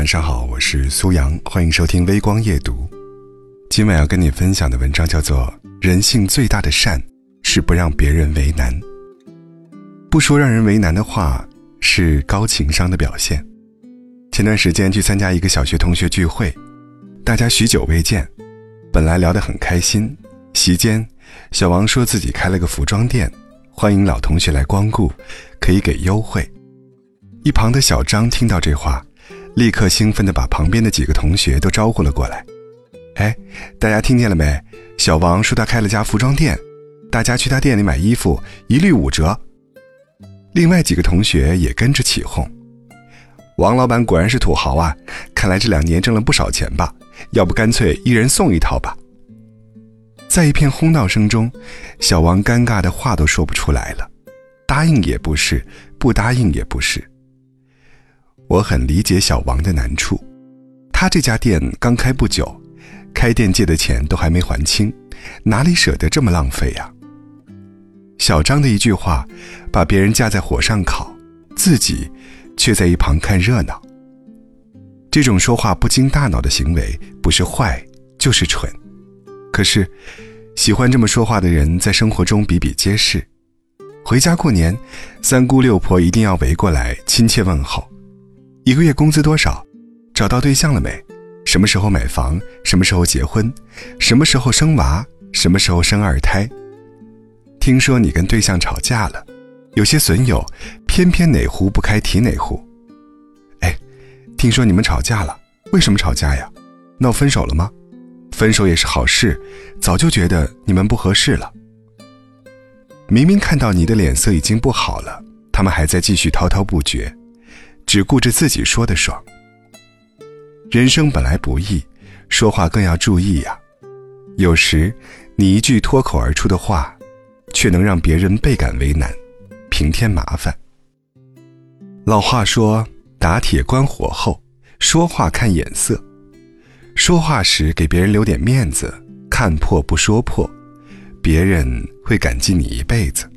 晚上好，我是苏阳，欢迎收听微光夜读。今晚要跟你分享的文章叫做《人性最大的善是不让别人为难》。不说让人为难的话，是高情商的表现。前段时间去参加一个小学同学聚会，大家许久未见，本来聊得很开心。席间，小王说自己开了个服装店，欢迎老同学来光顾，可以给优惠。一旁的小张听到这话。立刻兴奋地把旁边的几个同学都招呼了过来。哎，大家听见了没？小王说他开了家服装店，大家去他店里买衣服一律五折。另外几个同学也跟着起哄。王老板果然是土豪啊！看来这两年挣了不少钱吧？要不干脆一人送一套吧？在一片哄闹声中，小王尴尬的话都说不出来了，答应也不是，不答应也不是。我很理解小王的难处，他这家店刚开不久，开店借的钱都还没还清，哪里舍得这么浪费呀？小张的一句话，把别人架在火上烤，自己却在一旁看热闹。这种说话不经大脑的行为，不是坏就是蠢。可是，喜欢这么说话的人在生活中比比皆是。回家过年，三姑六婆一定要围过来亲切问候。一个月工资多少？找到对象了没？什么时候买房？什么时候结婚？什么时候生娃？什么时候生二胎？听说你跟对象吵架了，有些损友偏偏哪壶不开提哪壶。哎，听说你们吵架了，为什么吵架呀？闹分手了吗？分手也是好事，早就觉得你们不合适了。明明看到你的脸色已经不好了，他们还在继续滔滔不绝。只顾着自己说的爽。人生本来不易，说话更要注意呀。有时，你一句脱口而出的话，却能让别人倍感为难，平添麻烦。老话说：“打铁关火候，说话看眼色。”说话时给别人留点面子，看破不说破，别人会感激你一辈子。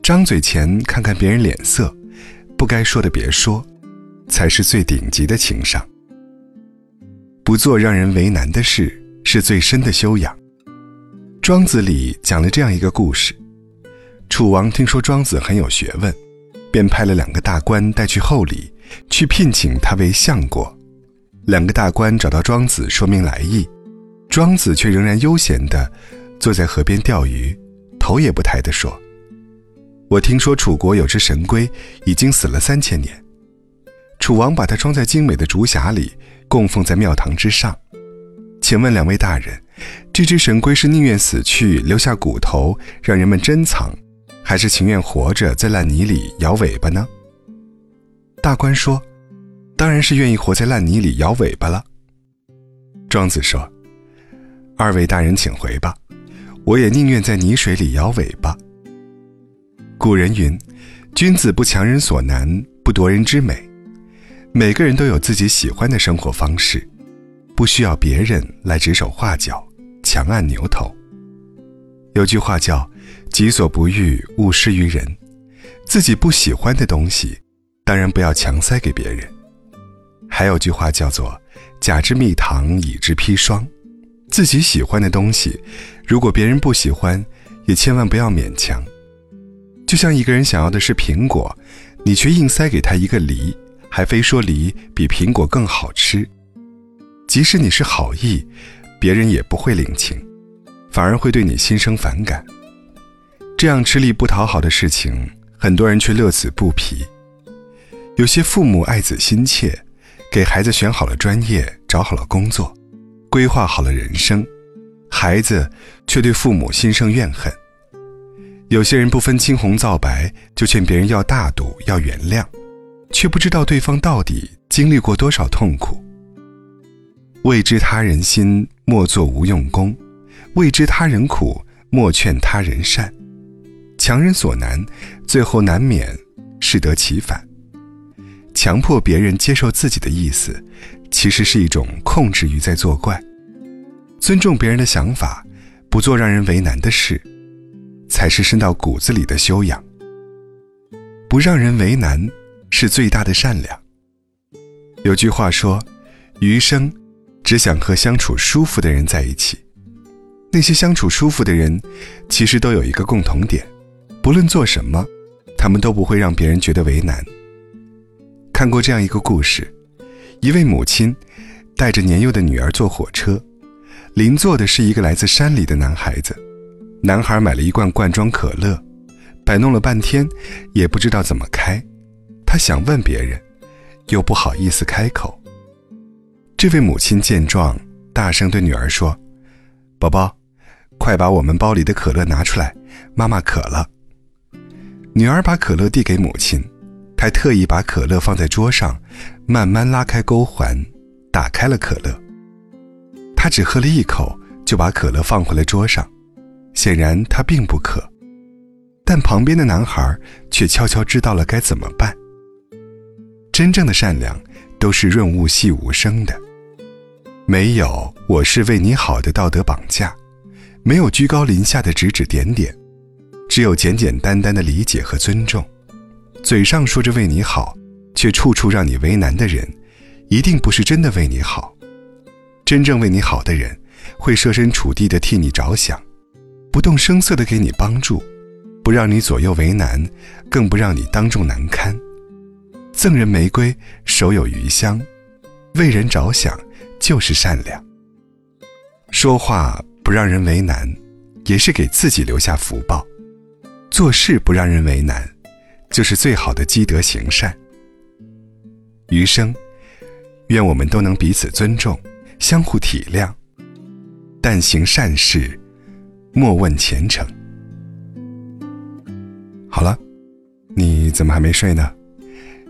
张嘴前看看别人脸色。不该说的别说，才是最顶级的情商。不做让人为难的事，是最深的修养。庄子里讲了这样一个故事：楚王听说庄子很有学问，便派了两个大官带去厚礼，去聘请他为相国。两个大官找到庄子说明来意，庄子却仍然悠闲地坐在河边钓鱼，头也不抬地说。我听说楚国有只神龟，已经死了三千年。楚王把它装在精美的竹匣里，供奉在庙堂之上。请问两位大人，这只神龟是宁愿死去留下骨头让人们珍藏，还是情愿活着在烂泥里摇尾巴呢？大官说：“当然是愿意活在烂泥里摇尾巴了。”庄子说：“二位大人请回吧，我也宁愿在泥水里摇尾巴。”古人云：“君子不强人所难，不夺人之美。”每个人都有自己喜欢的生活方式，不需要别人来指手画脚、强按牛头。有句话叫“己所不欲，勿施于人”，自己不喜欢的东西，当然不要强塞给别人。还有句话叫做“甲之蜜糖，乙之砒霜”，自己喜欢的东西，如果别人不喜欢，也千万不要勉强。就像一个人想要的是苹果，你却硬塞给他一个梨，还非说梨比苹果更好吃。即使你是好意，别人也不会领情，反而会对你心生反感。这样吃力不讨好的事情，很多人却乐此不疲。有些父母爱子心切，给孩子选好了专业，找好了工作，规划好了人生，孩子却对父母心生怨恨。有些人不分青红皂白就劝别人要大度、要原谅，却不知道对方到底经历过多少痛苦。未知他人心，莫做无用功；未知他人苦，莫劝他人善。强人所难，最后难免适得其反。强迫别人接受自己的意思，其实是一种控制欲在作怪。尊重别人的想法，不做让人为难的事。才是深到骨子里的修养。不让人为难，是最大的善良。有句话说：“余生，只想和相处舒服的人在一起。”那些相处舒服的人，其实都有一个共同点：不论做什么，他们都不会让别人觉得为难。看过这样一个故事：一位母亲带着年幼的女儿坐火车，邻座的是一个来自山里的男孩子。男孩买了一罐罐装可乐，摆弄了半天，也不知道怎么开。他想问别人，又不好意思开口。这位母亲见状，大声对女儿说：“宝宝。”快把我们包里的可乐拿出来，妈妈渴了。女儿把可乐递给母亲，她特意把可乐放在桌上，慢慢拉开钩环，打开了可乐。她只喝了一口，就把可乐放回了桌上，显然他并不渴。但旁边的男孩却悄悄知道了该怎么办。真正的善良都是润物细无声的，没有“我是为你好”的道德绑架。没有居高临下的指指点点，只有简简单单的理解和尊重。嘴上说着为你好，却处处让你为难的人，一定不是真的为你好。真正为你好的人，会设身处地的替你着想，不动声色的给你帮助，不让你左右为难，更不让你当众难堪。赠人玫瑰，手有余香。为人着想，就是善良。说话。不让人为难，也是给自己留下福报；做事不让人为难，就是最好的积德行善。余生，愿我们都能彼此尊重，相互体谅，但行善事，莫问前程。好了，你怎么还没睡呢？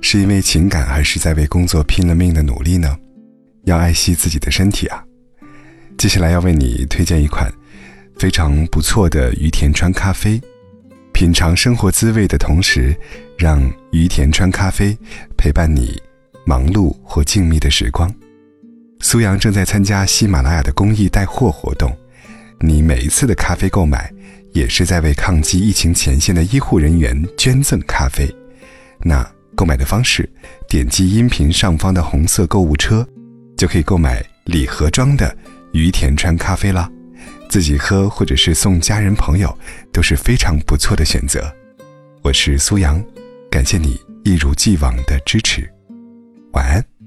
是因为情感，还是在为工作拼了命的努力呢？要爱惜自己的身体啊！接下来要为你推荐一款非常不错的于田川咖啡，品尝生活滋味的同时，让于田川咖啡陪伴你忙碌或静谧的时光。苏阳正在参加喜马拉雅的公益带货活动，你每一次的咖啡购买，也是在为抗击疫情前线的医护人员捐赠咖啡。那购买的方式，点击音频上方的红色购物车，就可以购买礼盒装的。于田川咖啡啦，自己喝或者是送家人朋友都是非常不错的选择。我是苏阳，感谢你一如既往的支持，晚安。